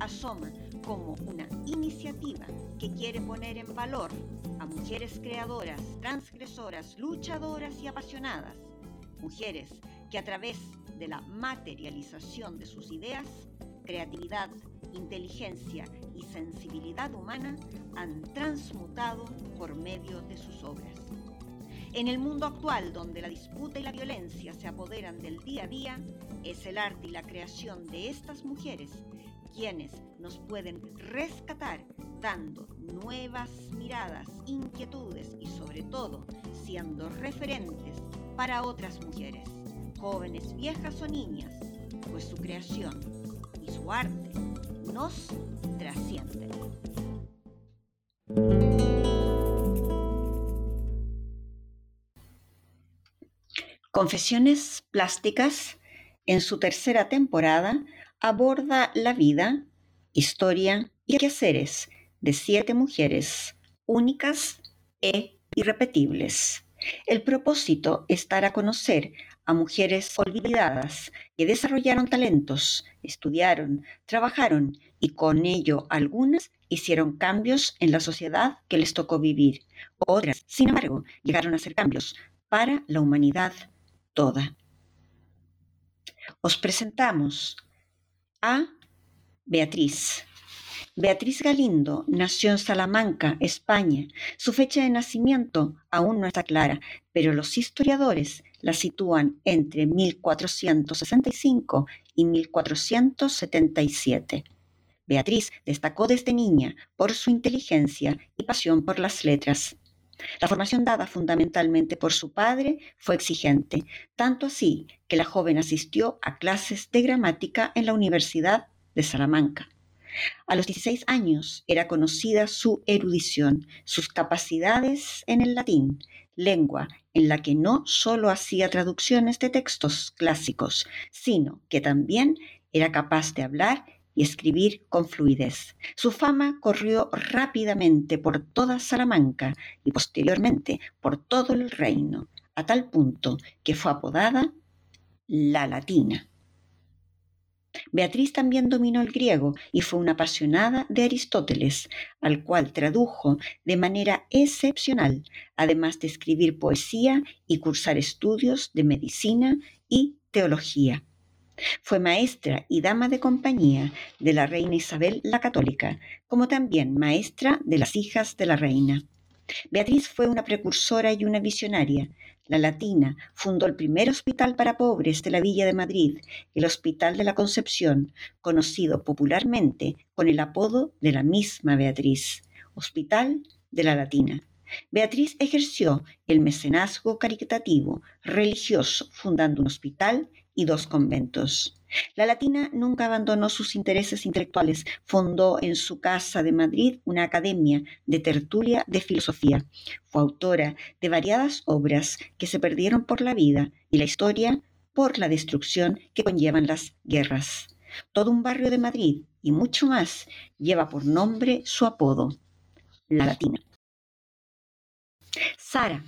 asoma como una iniciativa que quiere poner en valor a mujeres creadoras, transgresoras, luchadoras y apasionadas. Mujeres que a través de la materialización de sus ideas, creatividad, inteligencia y sensibilidad humana han transmutado por medio de sus obras. En el mundo actual, donde la disputa y la violencia se apoderan del día a día, es el arte y la creación de estas mujeres quienes nos pueden rescatar dando nuevas miradas, inquietudes y sobre todo siendo referentes para otras mujeres, jóvenes, viejas o niñas, pues su creación y su arte nos trascienden. Confesiones Plásticas, en su tercera temporada, aborda la vida, historia y quehaceres de siete mujeres únicas e irrepetibles. El propósito es dar a conocer a mujeres olvidadas que desarrollaron talentos, estudiaron, trabajaron y con ello algunas hicieron cambios en la sociedad que les tocó vivir. Otras, sin embargo, llegaron a hacer cambios para la humanidad toda. Os presentamos a Beatriz. Beatriz Galindo nació en Salamanca, España. Su fecha de nacimiento aún no está clara, pero los historiadores la sitúan entre 1465 y 1477. Beatriz destacó desde niña por su inteligencia y pasión por las letras. La formación dada fundamentalmente por su padre fue exigente, tanto así que la joven asistió a clases de gramática en la Universidad de Salamanca. A los 16 años era conocida su erudición, sus capacidades en el latín, lengua en la que no solo hacía traducciones de textos clásicos, sino que también era capaz de hablar y escribir con fluidez. Su fama corrió rápidamente por toda Salamanca y posteriormente por todo el reino, a tal punto que fue apodada la Latina. Beatriz también dominó el griego y fue una apasionada de Aristóteles, al cual tradujo de manera excepcional, además de escribir poesía y cursar estudios de medicina y teología. Fue maestra y dama de compañía de la reina Isabel la Católica, como también maestra de las hijas de la reina. Beatriz fue una precursora y una visionaria. La Latina fundó el primer hospital para pobres de la Villa de Madrid, el Hospital de la Concepción, conocido popularmente con el apodo de la misma Beatriz, Hospital de la Latina. Beatriz ejerció el mecenazgo caritativo religioso, fundando un hospital y dos conventos. La latina nunca abandonó sus intereses intelectuales. Fundó en su casa de Madrid una academia de tertulia de filosofía. Fue autora de variadas obras que se perdieron por la vida y la historia por la destrucción que conllevan las guerras. Todo un barrio de Madrid y mucho más lleva por nombre su apodo, la latina. Sara.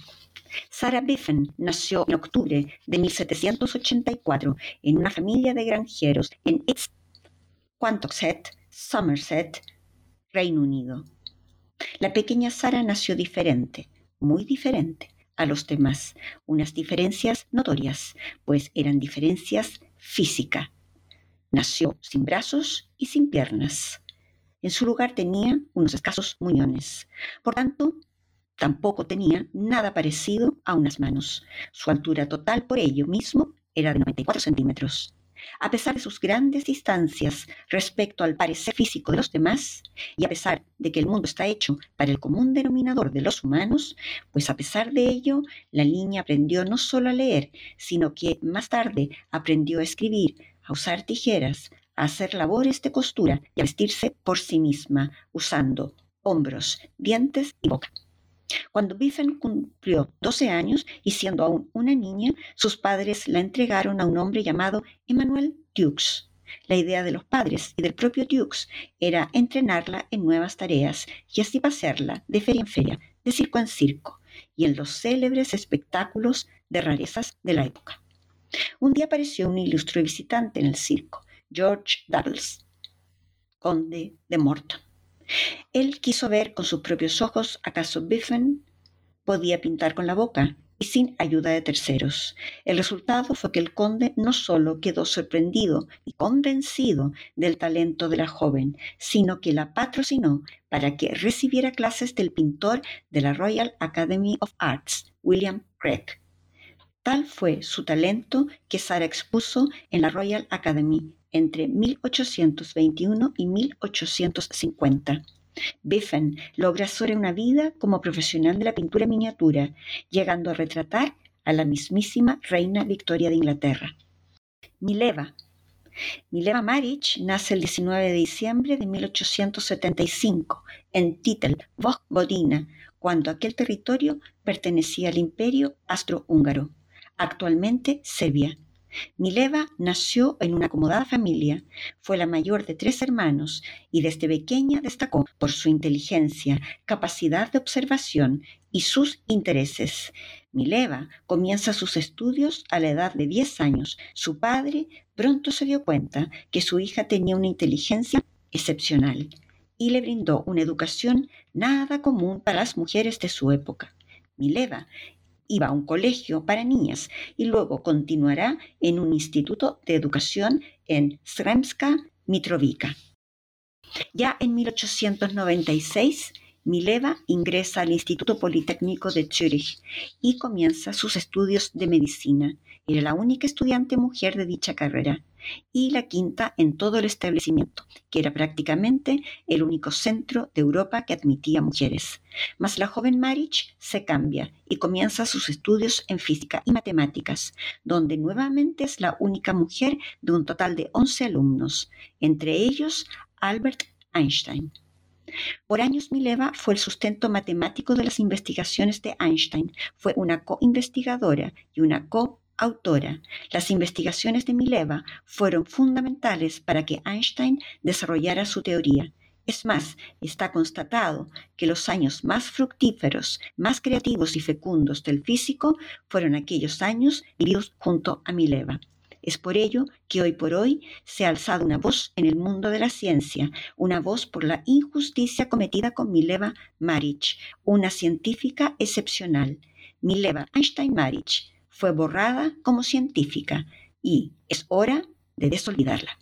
Sarah Biffen nació en octubre de 1784 en una familia de granjeros en East Quantoxet, Somerset, Reino Unido. La pequeña Sara nació diferente, muy diferente a los demás, unas diferencias notorias, pues eran diferencias físicas. Nació sin brazos y sin piernas. En su lugar tenía unos escasos muñones. Por tanto, Tampoco tenía nada parecido a unas manos. Su altura total por ello mismo era de 94 centímetros. A pesar de sus grandes distancias respecto al parecer físico de los demás, y a pesar de que el mundo está hecho para el común denominador de los humanos, pues a pesar de ello, la niña aprendió no solo a leer, sino que más tarde aprendió a escribir, a usar tijeras, a hacer labores de costura y a vestirse por sí misma, usando hombros, dientes y boca. Cuando Biffen cumplió 12 años y siendo aún una niña, sus padres la entregaron a un hombre llamado Emmanuel Dukes. La idea de los padres y del propio Dukes era entrenarla en nuevas tareas y así de feria en feria, de circo en circo y en los célebres espectáculos de rarezas de la época. Un día apareció un ilustre visitante en el circo, George Douglas, conde de Morton. Él quiso ver con sus propios ojos acaso Biffen podía pintar con la boca y sin ayuda de terceros. El resultado fue que el conde no solo quedó sorprendido y convencido del talento de la joven, sino que la patrocinó para que recibiera clases del pintor de la Royal Academy of Arts, William Craig. Tal fue su talento que Sara expuso en la Royal Academy entre 1821 y 1850. Biffen logra sobre una vida como profesional de la pintura miniatura, llegando a retratar a la mismísima reina Victoria de Inglaterra. Mileva. Mileva Maric nace el 19 de diciembre de 1875 en Titel, Vojvodina, cuando aquel territorio pertenecía al imperio astrohúngaro, actualmente Serbia. Mileva nació en una acomodada familia, fue la mayor de tres hermanos y desde pequeña destacó por su inteligencia, capacidad de observación y sus intereses. Mileva comienza sus estudios a la edad de 10 años. Su padre pronto se dio cuenta que su hija tenía una inteligencia excepcional y le brindó una educación nada común para las mujeres de su época. Mileva iba a un colegio para niñas y luego continuará en un instituto de educación en Sremska Mitrovica. Ya en 1896, Mileva ingresa al Instituto Politécnico de Zúrich y comienza sus estudios de medicina. Era la única estudiante mujer de dicha carrera y la quinta en todo el establecimiento, que era prácticamente el único centro de Europa que admitía mujeres. Mas la joven Marich se cambia y comienza sus estudios en física y matemáticas, donde nuevamente es la única mujer de un total de 11 alumnos, entre ellos Albert Einstein. Por años Mileva fue el sustento matemático de las investigaciones de Einstein. Fue una co-investigadora y una co autora. Las investigaciones de Mileva fueron fundamentales para que Einstein desarrollara su teoría. Es más, está constatado que los años más fructíferos, más creativos y fecundos del físico fueron aquellos años vividos junto a Mileva. Es por ello que hoy por hoy se ha alzado una voz en el mundo de la ciencia, una voz por la injusticia cometida con Mileva Maric, una científica excepcional. Mileva Einstein Maric fue borrada como científica y es hora de desolvidarla.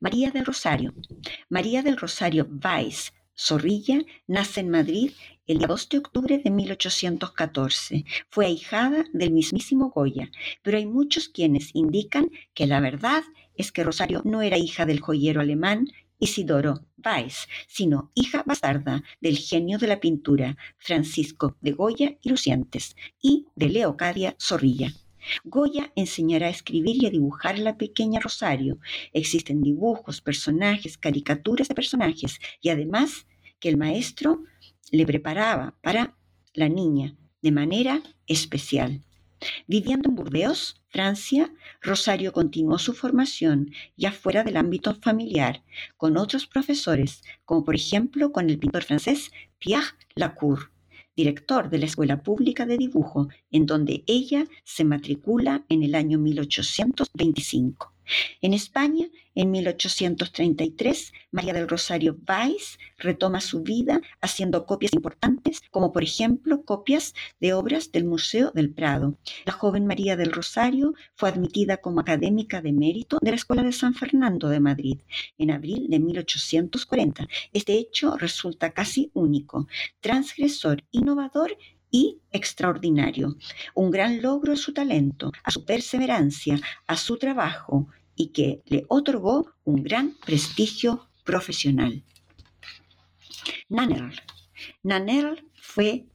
María del Rosario. María del Rosario Weiss Zorrilla nace en Madrid el 2 de octubre de 1814. Fue ahijada del mismísimo Goya, pero hay muchos quienes indican que la verdad es que Rosario no era hija del joyero alemán Isidoro Weiss, sino hija bastarda del genio de la pintura Francisco de Goya y Lucientes y de Leocadia Zorrilla. Goya enseñará a escribir y a dibujar la pequeña Rosario. Existen dibujos, personajes, caricaturas de personajes y además que el maestro le preparaba para la niña de manera especial. Viviendo en Burdeos, Francia, Rosario continuó su formación ya fuera del ámbito familiar, con otros profesores, como por ejemplo con el pintor francés Pierre Lacour, director de la Escuela Pública de Dibujo, en donde ella se matricula en el año 1825. En España, en 1833, María del Rosario Weiss retoma su vida haciendo copias importantes, como por ejemplo copias de obras del Museo del Prado. La joven María del Rosario fue admitida como académica de mérito de la Escuela de San Fernando de Madrid en abril de 1840. Este hecho resulta casi único, transgresor, innovador y extraordinario. Un gran logro a su talento, a su perseverancia, a su trabajo y que le otorgó un gran prestigio profesional. Nannerl. Nannerl fue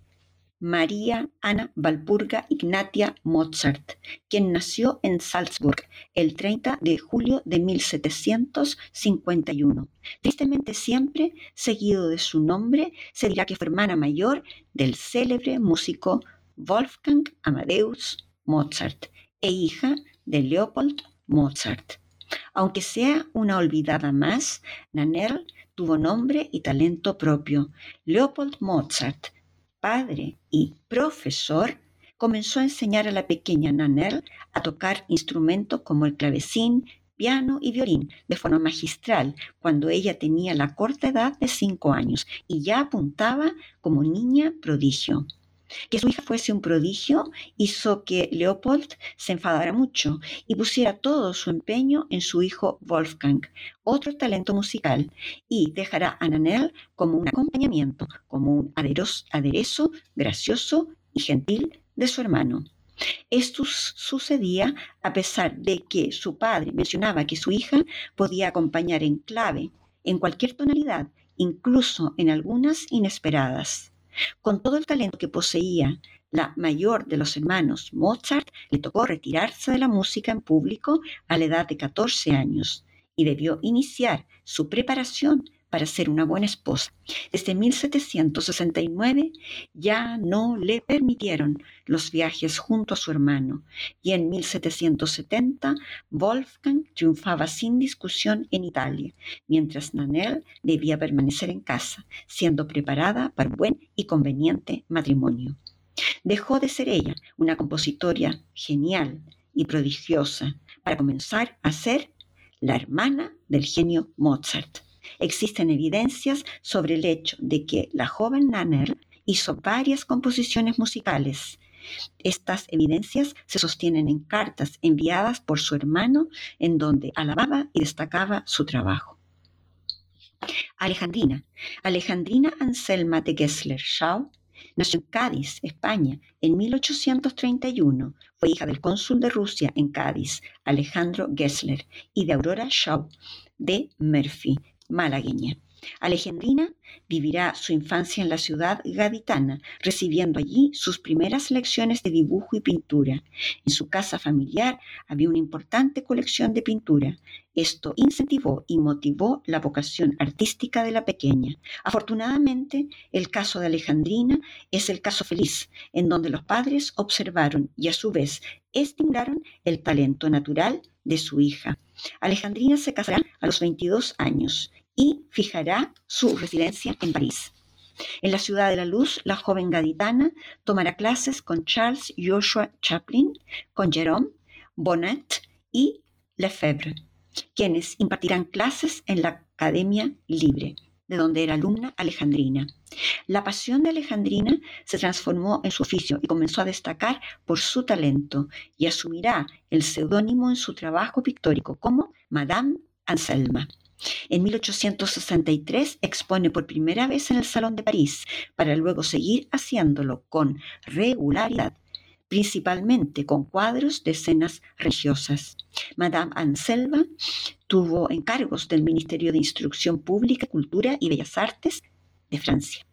María Ana Walpurga Ignatia Mozart, quien nació en Salzburg el 30 de julio de 1751. Tristemente siempre, seguido de su nombre, se dirá que fue hermana mayor del célebre músico Wolfgang Amadeus Mozart e hija de Leopold Mozart. Aunque sea una olvidada más, Nannerl tuvo nombre y talento propio. Leopold Mozart padre y profesor, comenzó a enseñar a la pequeña Nanel a tocar instrumentos como el clavecín, piano y violín de forma magistral cuando ella tenía la corta edad de cinco años y ya apuntaba como niña prodigio. Que su hija fuese un prodigio hizo que Leopold se enfadara mucho y pusiera todo su empeño en su hijo Wolfgang, otro talento musical, y dejará a Nanel como un acompañamiento, como un aderezo gracioso y gentil de su hermano. Esto sucedía a pesar de que su padre mencionaba que su hija podía acompañar en clave, en cualquier tonalidad, incluso en algunas inesperadas. Con todo el talento que poseía, la mayor de los hermanos, Mozart, le tocó retirarse de la música en público a la edad de 14 años y debió iniciar su preparación para ser una buena esposa. Desde 1769 ya no le permitieron los viajes junto a su hermano y en 1770 Wolfgang triunfaba sin discusión en Italia, mientras Nanel debía permanecer en casa, siendo preparada para un buen y conveniente matrimonio. Dejó de ser ella una compositora genial y prodigiosa para comenzar a ser la hermana del genio Mozart. Existen evidencias sobre el hecho de que la joven Nanner hizo varias composiciones musicales. Estas evidencias se sostienen en cartas enviadas por su hermano en donde alababa y destacaba su trabajo. Alejandrina. Alejandrina Anselma de Gessler-Schau nació en Cádiz, España, en 1831. Fue hija del cónsul de Rusia en Cádiz, Alejandro Gessler, y de Aurora Shaw de Murphy, malagueña. Alejandrina vivirá su infancia en la ciudad gaditana, recibiendo allí sus primeras lecciones de dibujo y pintura. En su casa familiar había una importante colección de pintura. Esto incentivó y motivó la vocación artística de la pequeña. Afortunadamente, el caso de Alejandrina es el caso feliz, en donde los padres observaron y a su vez estimularon el talento natural de su hija. Alejandrina se casará a los 22 años y fijará su residencia en París. En la ciudad de la luz, la joven gaditana tomará clases con Charles Joshua Chaplin, con Jérôme Bonnet y Lefebvre, quienes impartirán clases en la Academia Libre, de donde era alumna Alejandrina. La pasión de Alejandrina se transformó en su oficio y comenzó a destacar por su talento y asumirá el seudónimo en su trabajo pictórico como Madame Anselma. En 1863 expone por primera vez en el Salón de París, para luego seguir haciéndolo con regularidad, principalmente con cuadros de escenas religiosas. Madame Anselma tuvo encargos del Ministerio de Instrucción Pública, Cultura y Bellas Artes de Francia.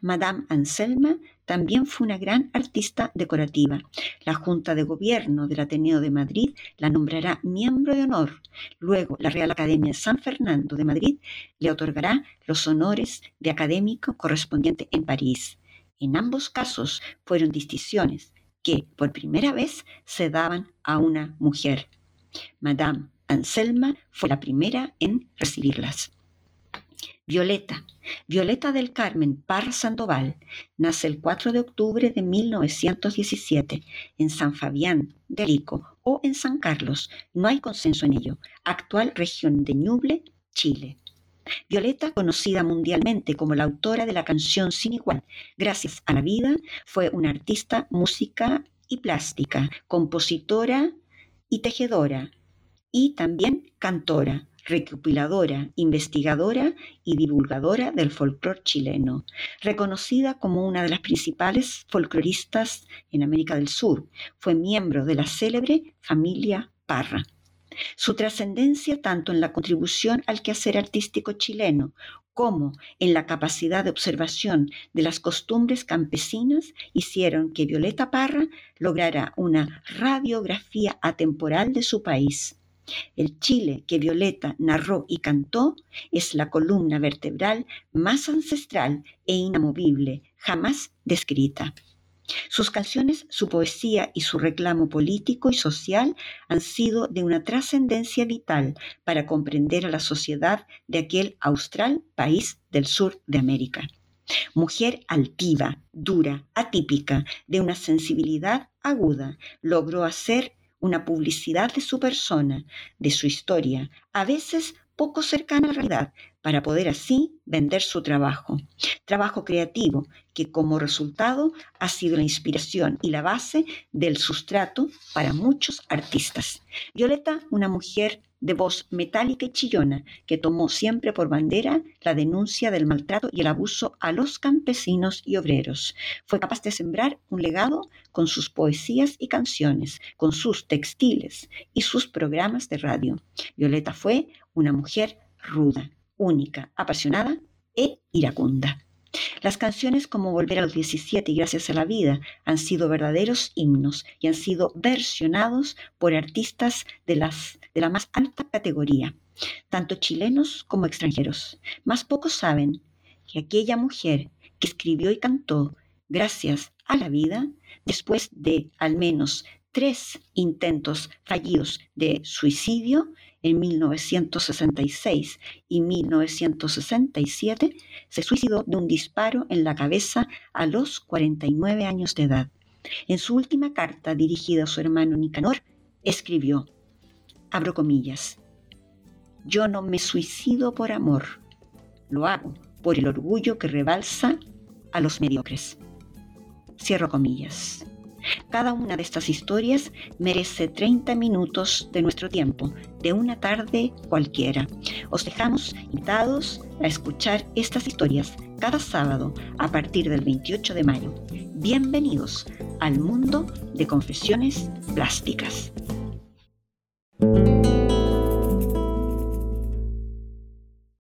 Madame Anselma también fue una gran artista decorativa. La Junta de Gobierno del Ateneo de Madrid la nombrará miembro de honor. Luego, la Real Academia de San Fernando de Madrid le otorgará los honores de académico correspondiente en París. En ambos casos fueron distinciones que por primera vez se daban a una mujer. Madame Anselma fue la primera en recibirlas. Violeta. Violeta del Carmen Parra Sandoval nace el 4 de octubre de 1917 en San Fabián de Rico o en San Carlos, no hay consenso en ello, actual región de Ñuble, Chile. Violeta, conocida mundialmente como la autora de la canción Sin Igual, gracias a la vida, fue una artista música y plástica, compositora y tejedora, y también cantora recopiladora, investigadora y divulgadora del folclore chileno, reconocida como una de las principales folcloristas en América del Sur. Fue miembro de la célebre familia Parra. Su trascendencia tanto en la contribución al quehacer artístico chileno como en la capacidad de observación de las costumbres campesinas hicieron que Violeta Parra lograra una radiografía atemporal de su país. El Chile que Violeta narró y cantó es la columna vertebral más ancestral e inamovible jamás descrita. Sus canciones, su poesía y su reclamo político y social han sido de una trascendencia vital para comprender a la sociedad de aquel austral país del sur de América. Mujer altiva, dura, atípica, de una sensibilidad aguda, logró hacer una publicidad de su persona, de su historia, a veces poco cercana a la realidad, para poder así vender su trabajo. Trabajo creativo que como resultado ha sido la inspiración y la base del sustrato para muchos artistas. Violeta, una mujer de voz metálica y chillona, que tomó siempre por bandera la denuncia del maltrato y el abuso a los campesinos y obreros. Fue capaz de sembrar un legado con sus poesías y canciones, con sus textiles y sus programas de radio. Violeta fue una mujer ruda, única, apasionada e iracunda. Las canciones como Volver a los 17 y Gracias a la Vida han sido verdaderos himnos y han sido versionados por artistas de, las, de la más alta categoría, tanto chilenos como extranjeros. Más pocos saben que aquella mujer que escribió y cantó Gracias a la Vida, después de al menos tres intentos fallidos de suicidio, en 1966 y 1967, se suicidó de un disparo en la cabeza a los 49 años de edad. En su última carta dirigida a su hermano Nicanor, escribió, abro comillas, yo no me suicido por amor, lo hago por el orgullo que rebalsa a los mediocres. Cierro comillas. Cada una de estas historias merece 30 minutos de nuestro tiempo, de una tarde cualquiera. Os dejamos invitados a escuchar estas historias cada sábado a partir del 28 de mayo. Bienvenidos al mundo de confesiones plásticas.